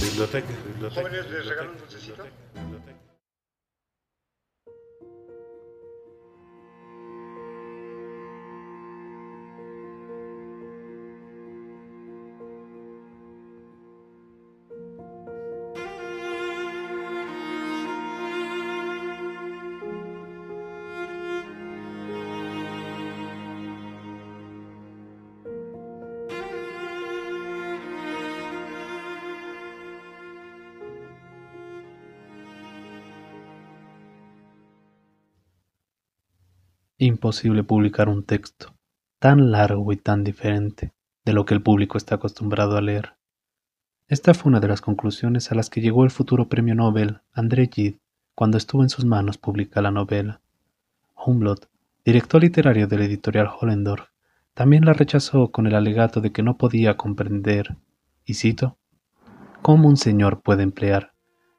Biblioteca. Biblioteca. ¿les regalo un dulcecito? Imposible publicar un texto tan largo y tan diferente de lo que el público está acostumbrado a leer. Esta fue una de las conclusiones a las que llegó el futuro premio Nobel André Gide cuando estuvo en sus manos publicar la novela. Humboldt, director literario del editorial Hollendorf, también la rechazó con el alegato de que no podía comprender, y cito, cómo un señor puede emplear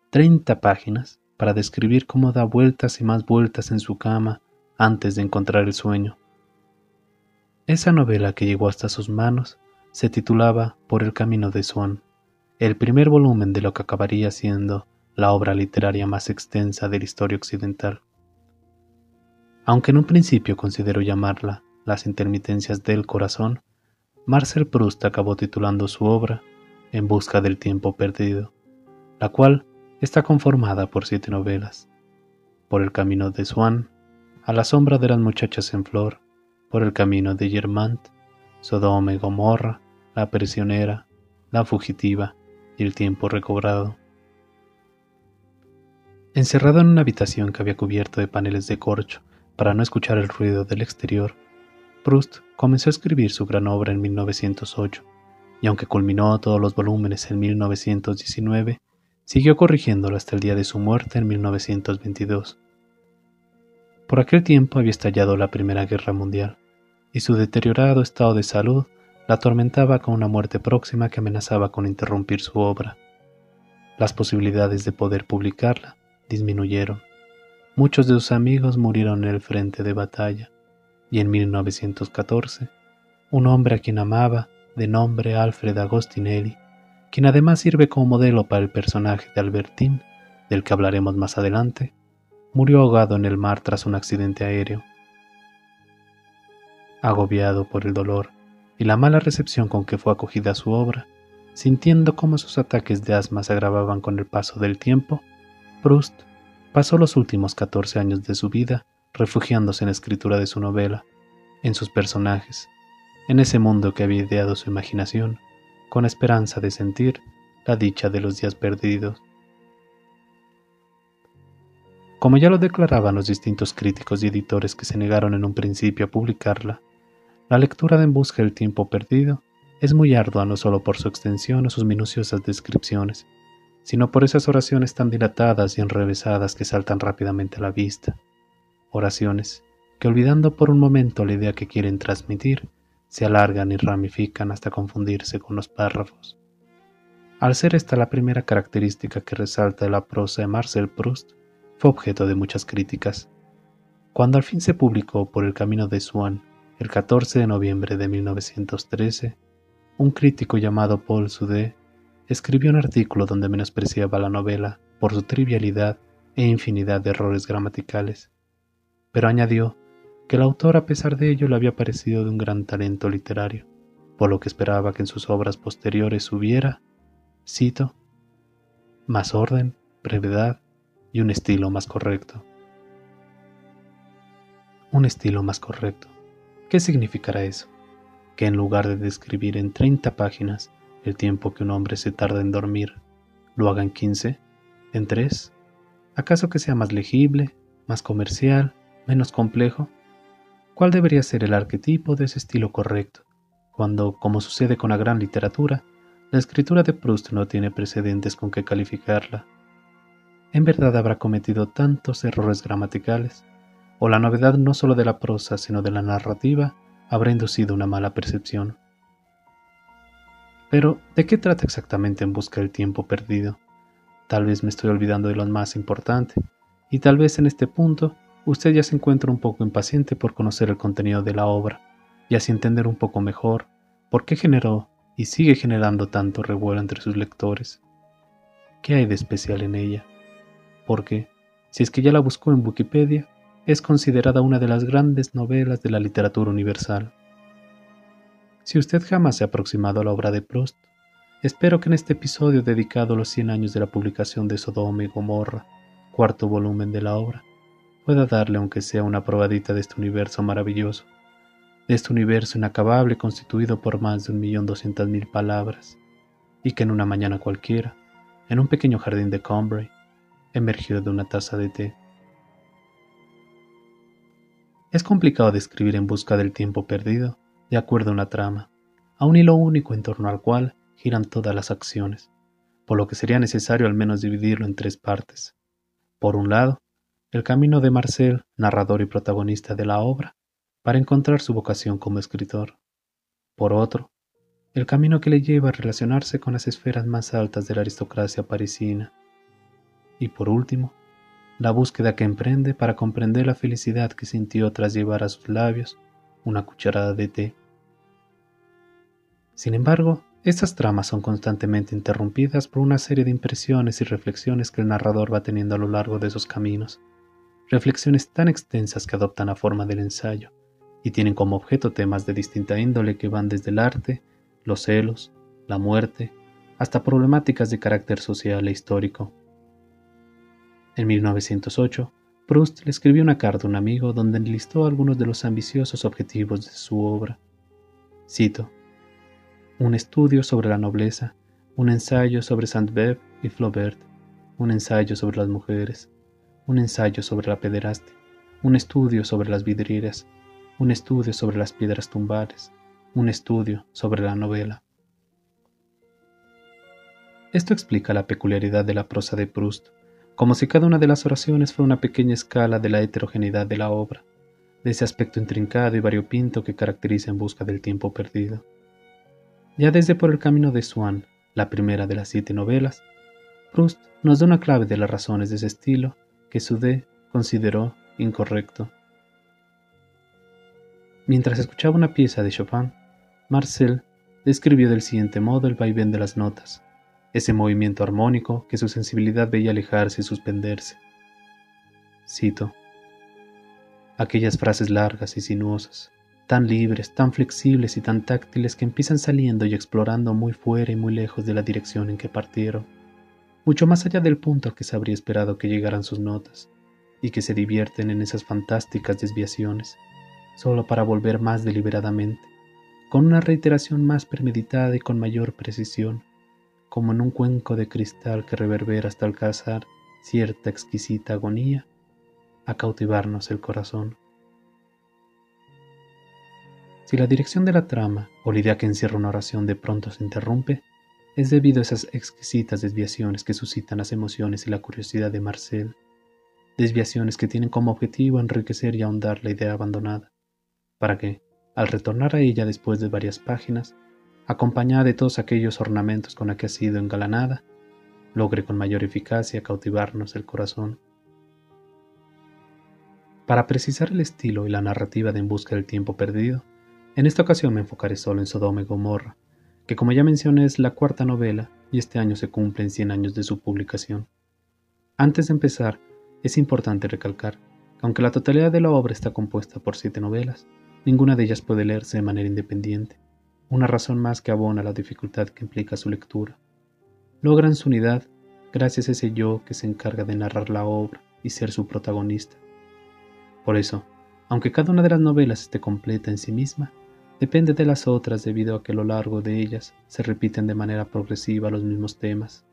treinta páginas para describir cómo da vueltas y más vueltas en su cama antes de encontrar el sueño. Esa novela que llegó hasta sus manos se titulaba Por el camino de Swan, el primer volumen de lo que acabaría siendo la obra literaria más extensa de la historia occidental. Aunque en un principio consideró llamarla Las intermitencias del corazón, Marcel Proust acabó titulando su obra En busca del tiempo perdido, la cual está conformada por siete novelas. Por el camino de Swan, a la sombra de las muchachas en flor, por el camino de Germant, Sodoma y Gomorra, la prisionera, la fugitiva y el tiempo recobrado. Encerrado en una habitación que había cubierto de paneles de corcho para no escuchar el ruido del exterior, Proust comenzó a escribir su gran obra en 1908, y aunque culminó todos los volúmenes en 1919, siguió corrigiéndolo hasta el día de su muerte en 1922. Por aquel tiempo había estallado la Primera Guerra Mundial, y su deteriorado estado de salud la atormentaba con una muerte próxima que amenazaba con interrumpir su obra. Las posibilidades de poder publicarla disminuyeron. Muchos de sus amigos murieron en el frente de batalla, y en 1914, un hombre a quien amaba, de nombre Alfred Agostinelli, quien además sirve como modelo para el personaje de Albertine, del que hablaremos más adelante, murió ahogado en el mar tras un accidente aéreo. Agobiado por el dolor y la mala recepción con que fue acogida su obra, sintiendo cómo sus ataques de asma se agravaban con el paso del tiempo, Proust pasó los últimos 14 años de su vida refugiándose en la escritura de su novela, en sus personajes, en ese mundo que había ideado su imaginación, con esperanza de sentir la dicha de los días perdidos. Como ya lo declaraban los distintos críticos y editores que se negaron en un principio a publicarla, la lectura de En busca del tiempo perdido es muy ardua no solo por su extensión o sus minuciosas descripciones, sino por esas oraciones tan dilatadas y enrevesadas que saltan rápidamente a la vista. Oraciones que olvidando por un momento la idea que quieren transmitir, se alargan y ramifican hasta confundirse con los párrafos. Al ser esta la primera característica que resalta de la prosa de Marcel Proust, fue objeto de muchas críticas. Cuando al fin se publicó Por el Camino de Swan, el 14 de noviembre de 1913, un crítico llamado Paul Sudé escribió un artículo donde menospreciaba la novela por su trivialidad e infinidad de errores gramaticales, pero añadió que el autor a pesar de ello le había parecido de un gran talento literario, por lo que esperaba que en sus obras posteriores hubiera, cito, más orden, brevedad y un estilo más correcto. Un estilo más correcto. ¿Qué significará eso? Que en lugar de describir en 30 páginas el tiempo que un hombre se tarda en dormir, lo haga en 15, en 3? ¿Acaso que sea más legible, más comercial, menos complejo? ¿Cuál debería ser el arquetipo de ese estilo correcto, cuando, como sucede con la gran literatura, la escritura de Proust no tiene precedentes con que calificarla? ¿En verdad habrá cometido tantos errores gramaticales? ¿O la novedad no solo de la prosa, sino de la narrativa, habrá inducido una mala percepción? Pero, ¿de qué trata exactamente en busca del tiempo perdido? Tal vez me estoy olvidando de lo más importante, y tal vez en este punto usted ya se encuentra un poco impaciente por conocer el contenido de la obra, y así entender un poco mejor por qué generó y sigue generando tanto revuelo entre sus lectores. ¿Qué hay de especial en ella? Porque, si es que ya la buscó en Wikipedia, es considerada una de las grandes novelas de la literatura universal. Si usted jamás se ha aproximado a la obra de Proust, espero que en este episodio dedicado a los 100 años de la publicación de Sodoma y Gomorra, cuarto volumen de la obra, pueda darle aunque sea una probadita de este universo maravilloso, de este universo inacabable constituido por más de un millón doscientas mil palabras, y que en una mañana cualquiera, en un pequeño jardín de Combray, emergió de una taza de té. Es complicado describir en busca del tiempo perdido, de acuerdo a una trama, a un hilo único en torno al cual giran todas las acciones, por lo que sería necesario al menos dividirlo en tres partes. Por un lado, el camino de Marcel, narrador y protagonista de la obra, para encontrar su vocación como escritor. Por otro, el camino que le lleva a relacionarse con las esferas más altas de la aristocracia parisina. Y por último, la búsqueda que emprende para comprender la felicidad que sintió tras llevar a sus labios una cucharada de té. Sin embargo, estas tramas son constantemente interrumpidas por una serie de impresiones y reflexiones que el narrador va teniendo a lo largo de esos caminos, reflexiones tan extensas que adoptan la forma del ensayo y tienen como objeto temas de distinta índole que van desde el arte, los celos, la muerte, hasta problemáticas de carácter social e histórico. En 1908, Proust le escribió una carta a un amigo donde enlistó algunos de los ambiciosos objetivos de su obra. Cito, un estudio sobre la nobleza, un ensayo sobre Saint-Beuve y Flaubert, un ensayo sobre las mujeres, un ensayo sobre la pederastia, un estudio sobre las vidrieras, un estudio sobre las piedras tumbales, un estudio sobre la novela. Esto explica la peculiaridad de la prosa de Proust, como si cada una de las oraciones fuera una pequeña escala de la heterogeneidad de la obra, de ese aspecto intrincado y variopinto que caracteriza en busca del tiempo perdido. Ya desde por el camino de Swann, la primera de las siete novelas, Proust nos da una clave de las razones de ese estilo que Sudé consideró incorrecto. Mientras escuchaba una pieza de Chopin, Marcel describió del siguiente modo el vaivén de las notas, ese movimiento armónico que su sensibilidad veía alejarse y suspenderse. Cito. Aquellas frases largas y sinuosas, tan libres, tan flexibles y tan táctiles que empiezan saliendo y explorando muy fuera y muy lejos de la dirección en que partieron mucho más allá del punto que se habría esperado que llegaran sus notas, y que se divierten en esas fantásticas desviaciones, solo para volver más deliberadamente, con una reiteración más premeditada y con mayor precisión, como en un cuenco de cristal que reverbera hasta alcanzar cierta exquisita agonía, a cautivarnos el corazón. Si la dirección de la trama o la idea que encierra una oración de pronto se interrumpe, es debido a esas exquisitas desviaciones que suscitan las emociones y la curiosidad de Marcel, desviaciones que tienen como objetivo enriquecer y ahondar la idea abandonada, para que, al retornar a ella después de varias páginas, acompañada de todos aquellos ornamentos con la que ha sido engalanada, logre con mayor eficacia cautivarnos el corazón. Para precisar el estilo y la narrativa de En Busca del Tiempo Perdido, en esta ocasión me enfocaré solo en Sodoma y Gomorra, que como ya mencioné es la cuarta novela y este año se cumplen 100 años de su publicación. Antes de empezar, es importante recalcar que aunque la totalidad de la obra está compuesta por siete novelas, ninguna de ellas puede leerse de manera independiente, una razón más que abona la dificultad que implica su lectura. Logran su unidad gracias a ese yo que se encarga de narrar la obra y ser su protagonista. Por eso, aunque cada una de las novelas esté completa en sí misma, depende de las otras debido a que a lo largo de ellas se repiten de manera progresiva los mismos temas.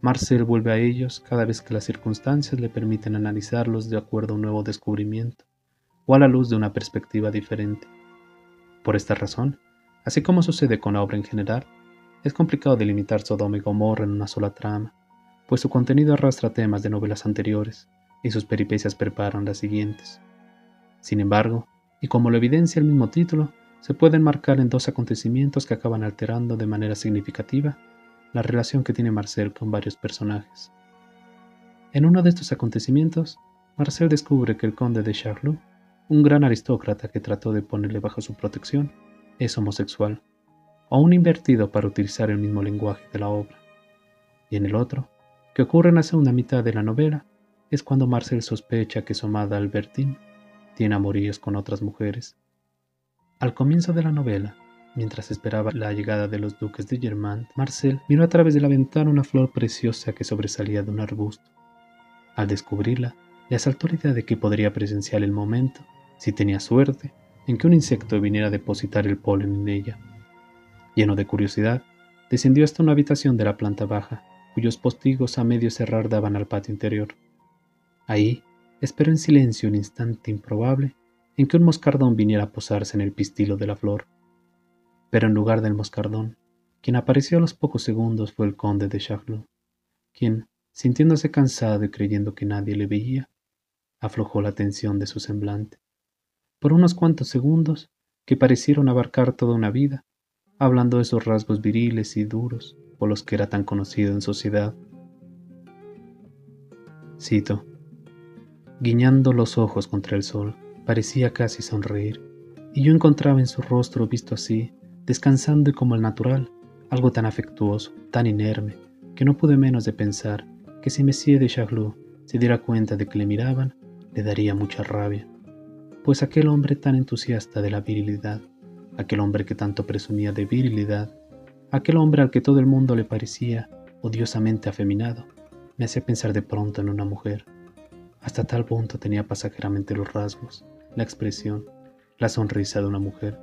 Marcel vuelve a ellos cada vez que las circunstancias le permiten analizarlos de acuerdo a un nuevo descubrimiento o a la luz de una perspectiva diferente. Por esta razón, así como sucede con la obra en general, es complicado delimitar Sodoma y Gomorra en una sola trama, pues su contenido arrastra temas de novelas anteriores y sus peripecias preparan las siguientes. Sin embargo, y como lo evidencia el mismo título, se pueden marcar en dos acontecimientos que acaban alterando de manera significativa la relación que tiene Marcel con varios personajes. En uno de estos acontecimientos, Marcel descubre que el conde de Charlot un gran aristócrata que trató de ponerle bajo su protección, es homosexual, o un invertido para utilizar el mismo lenguaje de la obra. Y en el otro, que ocurre en la segunda mitad de la novela, es cuando Marcel sospecha que su amada Albertine tiene amoríos con otras mujeres. Al comienzo de la novela, mientras esperaba la llegada de los duques de Germant, Marcel miró a través de la ventana una flor preciosa que sobresalía de un arbusto. Al descubrirla, le asaltó la idea de que podría presenciar el momento, si tenía suerte, en que un insecto viniera a depositar el polen en ella. Lleno de curiosidad, descendió hasta una habitación de la planta baja, cuyos postigos a medio cerrar daban al patio interior. Ahí esperó en silencio un instante improbable en que un moscardón viniera a posarse en el pistilo de la flor. Pero en lugar del moscardón, quien apareció a los pocos segundos fue el conde de Charlot, quien, sintiéndose cansado y creyendo que nadie le veía, aflojó la tensión de su semblante. Por unos cuantos segundos, que parecieron abarcar toda una vida, hablando de esos rasgos viriles y duros por los que era tan conocido en sociedad. Cito, guiñando los ojos contra el sol, parecía casi sonreír, y yo encontraba en su rostro visto así, descansando y como el natural, algo tan afectuoso, tan inerme, que no pude menos de pensar que si Monsieur de Charlot se diera cuenta de que le miraban, le daría mucha rabia, pues aquel hombre tan entusiasta de la virilidad, aquel hombre que tanto presumía de virilidad, aquel hombre al que todo el mundo le parecía odiosamente afeminado, me hacía pensar de pronto en una mujer. Hasta tal punto tenía pasajeramente los rasgos, la expresión, la sonrisa de una mujer.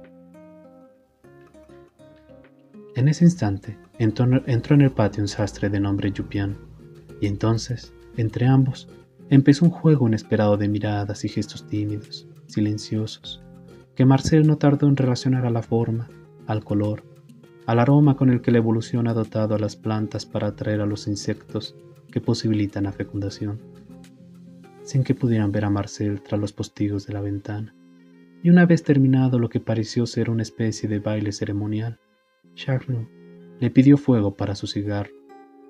En ese instante entró, en el patio un sastre de nombre Yupian, y entonces, entre ambos, empezó un juego inesperado de miradas y gestos tímidos, silenciosos, que Marcel no tardó en relacionar a la forma, al color, al aroma con el que la evolución ha dotado a las plantas para atraer a los insectos que posibilitan la fecundación, sin que pudieran ver a Marcel tras los postigos de la ventana. Y una vez terminado lo que pareció ser una especie de baile ceremonial, Charlot le pidió fuego para su cigarro,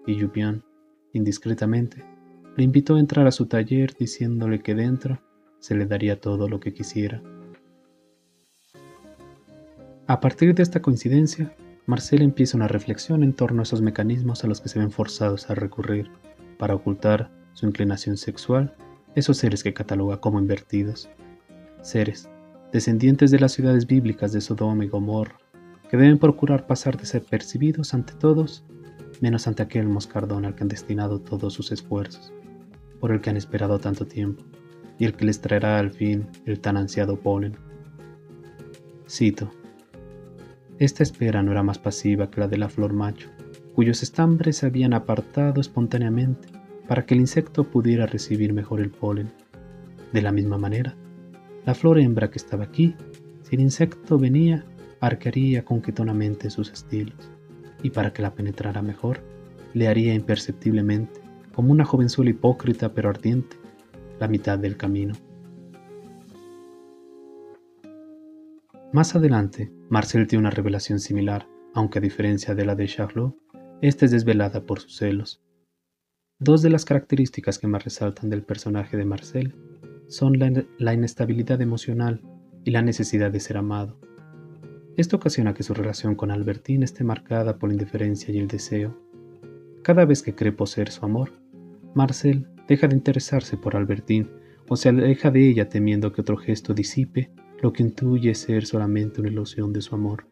y Jupian, indiscretamente, le invitó a entrar a su taller diciéndole que dentro se le daría todo lo que quisiera. A partir de esta coincidencia, Marcel empieza una reflexión en torno a esos mecanismos a los que se ven forzados a recurrir para ocultar su inclinación sexual, esos seres que cataloga como invertidos. Seres, descendientes de las ciudades bíblicas de Sodoma y Gomorra, que deben procurar pasar desapercibidos ante todos, menos ante aquel moscardón al que han destinado todos sus esfuerzos, por el que han esperado tanto tiempo, y el que les traerá al fin el tan ansiado polen. Cito. Esta espera no era más pasiva que la de la flor macho, cuyos estambres se habían apartado espontáneamente para que el insecto pudiera recibir mejor el polen. De la misma manera, la flor hembra que estaba aquí, si el insecto venía, arquearía conquetonamente sus estilos, y para que la penetrara mejor, le haría imperceptiblemente, como una jovenzuela hipócrita pero ardiente, la mitad del camino. Más adelante, Marcel tiene una revelación similar, aunque a diferencia de la de Charlot, esta es desvelada por sus celos. Dos de las características que más resaltan del personaje de Marcel son la, la, inestabilidad emocional y la necesidad de ser amado. Esto ocasiona que su relación con Albertine esté marcada por la indiferencia y el deseo. Cada vez que cree poseer su amor, Marcel deja de interesarse por Albertine o se aleja de ella temiendo que otro gesto disipe lo que intuye ser solamente una ilusión de su amor.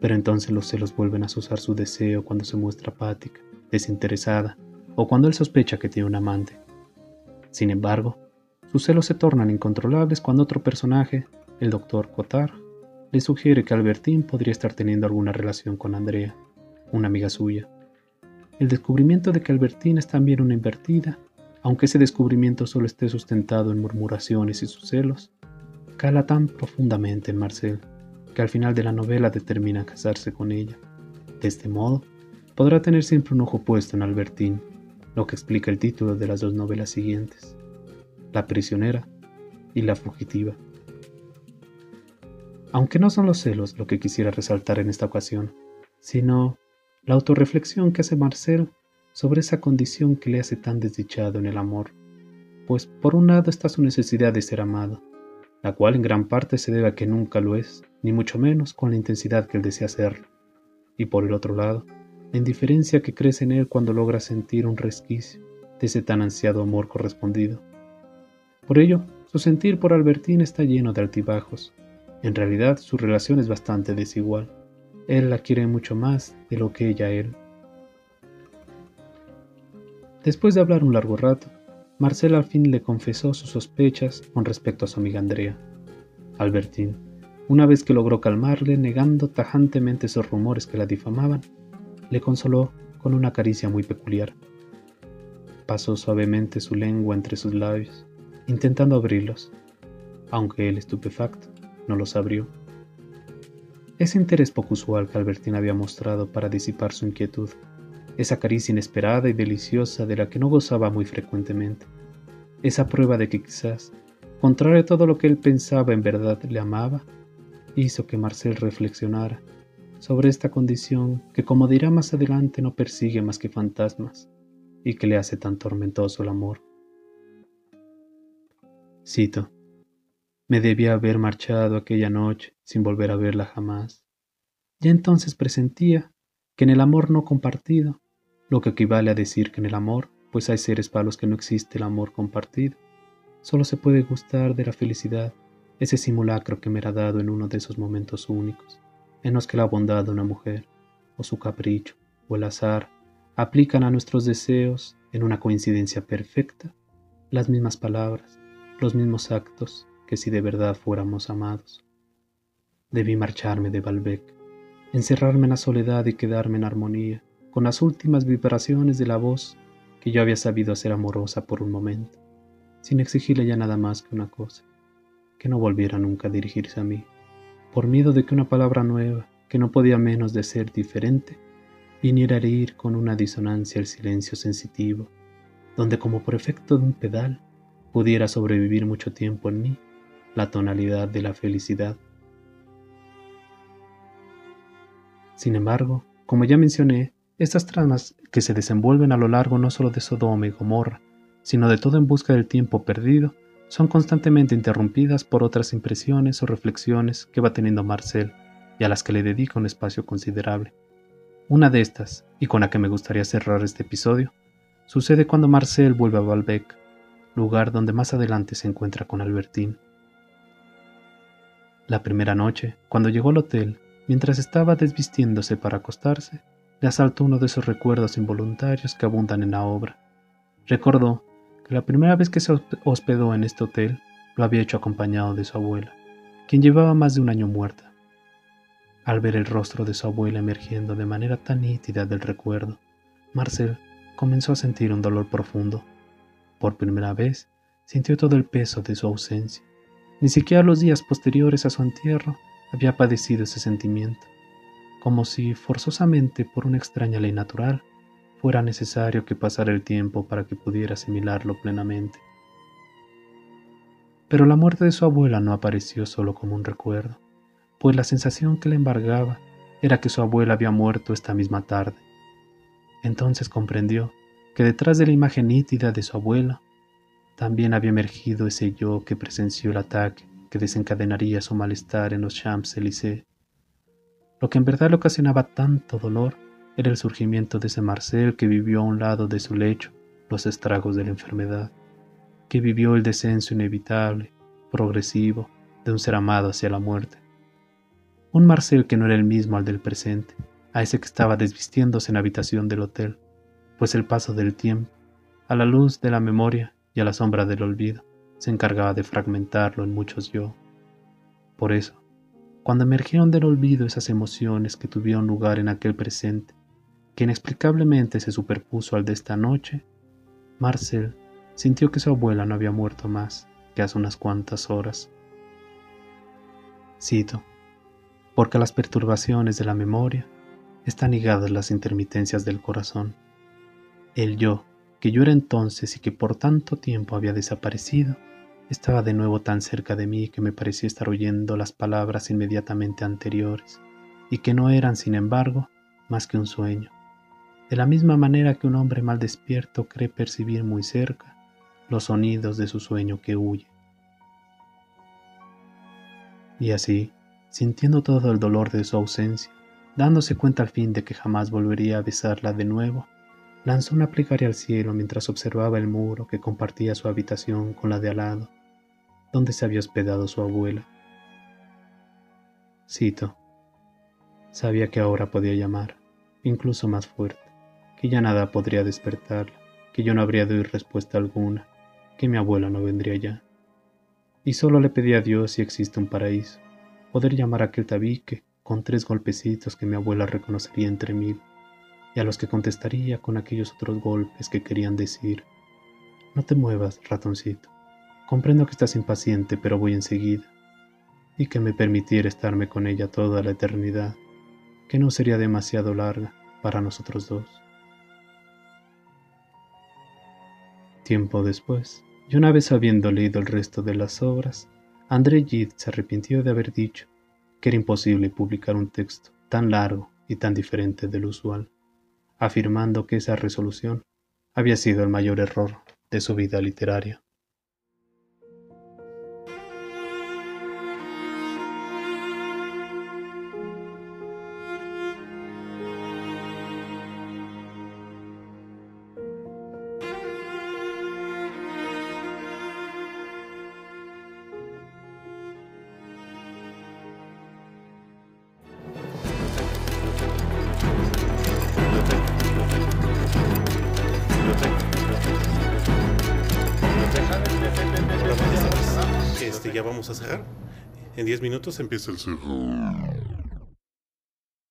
Pero entonces los celos vuelven a azuzar su deseo cuando se muestra apática, desinteresada, o cuando él sospecha que tiene un amante. Sin embargo, sus celos se tornan incontrolables cuando otro personaje, el doctor Cotard, le sugiere que Albertine podría estar teniendo alguna relación con Andrea, una amiga suya. El descubrimiento de que Albertine es también una invertida, aunque ese descubrimiento solo esté sustentado en murmuraciones y sus celos, cala tan profundamente en Marcel que al final de la novela determina casarse con ella. De este modo, podrá tener siempre un ojo puesto en Albertine, lo que explica el título de las dos novelas siguientes, La prisionera y La fugitiva. Aunque no son los celos lo que quisiera resaltar en esta ocasión, sino la autorreflexión que hace Marcel sobre esa condición que le hace tan desdichado en el amor, pues por un lado está su necesidad de ser amado, la cual en gran parte se debe a que nunca lo es, ni mucho menos con la intensidad que él desea serlo. Y por el otro lado, la indiferencia que crece en él cuando logra sentir un resquicio de ese tan ansiado amor correspondido. Por ello, su sentir por Albertín está lleno de altibajos. En realidad, su relación es bastante desigual. Él la quiere mucho más de lo que ella él. Después de hablar un largo rato, Marcela al fin le confesó sus sospechas con respecto a su amiga Andrea. Albertín, una vez que logró calmarle, negando tajantemente esos rumores que la difamaban, le consoló con una caricia muy peculiar. Pasó suavemente su lengua entre sus labios, intentando abrirlos, aunque él, estupefacto, no los abrió. Ese interés poco usual que Albertín había mostrado para disipar su inquietud esa caricia inesperada y deliciosa de la que no gozaba muy frecuentemente, esa prueba de que quizás, contrario a todo lo que él pensaba en verdad le amaba, hizo que Marcel reflexionara sobre esta condición que, como dirá más adelante, no persigue más que fantasmas y que le hace tan tormentoso el amor. Cito, me debía haber marchado aquella noche sin volver a verla jamás. Ya entonces presentía que en el amor no compartido lo que equivale a decir que en el amor, pues hay seres para los que no existe el amor compartido. Solo se puede gustar de la felicidad, ese simulacro que me era dado en uno de esos momentos únicos, en los que la bondad de una mujer, o su capricho, o el azar, aplican a nuestros deseos, en una coincidencia perfecta, las mismas palabras, los mismos actos que si de verdad fuéramos amados. Debí marcharme de Balbec, encerrarme en la soledad y quedarme en armonía, con las últimas vibraciones de la voz que yo había sabido hacer amorosa por un momento, sin exigirle ya nada más que una cosa, que no volviera nunca a dirigirse a mí, por miedo de que una palabra nueva, que no podía menos de ser diferente, viniera a herir con una disonancia el silencio sensitivo, donde como por efecto de un pedal pudiera sobrevivir mucho tiempo en mí la tonalidad de la felicidad. Sin embargo, como ya mencioné, estas tramas que se desenvuelven a lo largo no solo de Sodoma y Gomorra, sino de todo en busca del tiempo perdido, son constantemente interrumpidas por otras impresiones o reflexiones que va teniendo Marcel y a las que le dedica un espacio considerable. Una de estas, y con la que me gustaría cerrar este episodio, sucede cuando Marcel vuelve a Balbec, lugar donde más adelante se encuentra con Albertín. La primera noche, cuando llegó al hotel, mientras estaba desvistiéndose para acostarse, le asaltó uno de esos recuerdos involuntarios que abundan en la obra. Recordó que la primera vez que se hospedó en este hotel lo había hecho acompañado de su abuela, quien llevaba más de un año muerta. Al ver el rostro de su abuela emergiendo de manera tan nítida del recuerdo, Marcel comenzó a sentir un dolor profundo. Por primera vez sintió todo el peso de su ausencia. Ni siquiera los días posteriores a su entierro había padecido ese sentimiento como si forzosamente por una extraña ley natural fuera necesario que pasara el tiempo para que pudiera asimilarlo plenamente. Pero la muerte de su abuela no apareció solo como un recuerdo, pues la sensación que le embargaba era que su abuela había muerto esta misma tarde. Entonces comprendió que detrás de la imagen nítida de su abuela también había emergido ese yo que presenció el ataque que desencadenaría su malestar en los Champs-Élysées lo que en verdad le ocasionaba tanto dolor era el surgimiento de ese Marcel que vivió a un lado de su lecho los estragos de la enfermedad, que vivió el descenso inevitable, progresivo, de un ser amado hacia la muerte. Un Marcel que no era el mismo al del presente, a ese que estaba desvistiéndose en la habitación del hotel, pues el paso del tiempo, a la luz de la memoria y a la sombra del olvido, se encargaba de fragmentarlo en muchos yo. Por eso, cuando emergieron del olvido esas emociones que tuvieron lugar en aquel presente, que inexplicablemente se superpuso al de esta noche, Marcel sintió que su abuela no había muerto más que hace unas cuantas horas. Cito, porque a las perturbaciones de la memoria están ligadas las intermitencias del corazón. El yo, que yo era entonces y que por tanto tiempo había desaparecido, estaba de nuevo tan cerca de mí que me parecía estar oyendo las palabras inmediatamente anteriores, y que no eran, sin embargo, más que un sueño. De la misma manera que un hombre mal despierto cree percibir muy cerca los sonidos de su sueño que huye. Y así, sintiendo todo el dolor de su ausencia, dándose cuenta al fin de que jamás volvería a besarla de nuevo, lanzó una plegaria al cielo mientras observaba el muro que compartía su habitación con la de al lado, donde se había hospedado su abuela. Cito. Sabía que ahora podía llamar, incluso más fuerte, que ya nada podría despertarla, que yo no habría de oír respuesta alguna, que mi abuela no vendría ya. Y solo le pedí a Dios si existe un paraíso, poder llamar a aquel tabique con tres golpecitos que mi abuela reconocería entre mil, y a los que contestaría con aquellos otros golpes que querían decir, no te muevas, ratoncito, comprendo que estás impaciente, pero voy enseguida, y que me permitiera estarme con ella toda la eternidad, que no sería demasiado larga para nosotros dos. Tiempo después, y una vez habiendo leído el resto de las obras, André Gide se arrepintió de haber dicho que era imposible publicar un texto tan largo y tan diferente del usual, afirmando que esa resolución había sido el mayor error de su vida literaria. 10 minutos empieza el sur.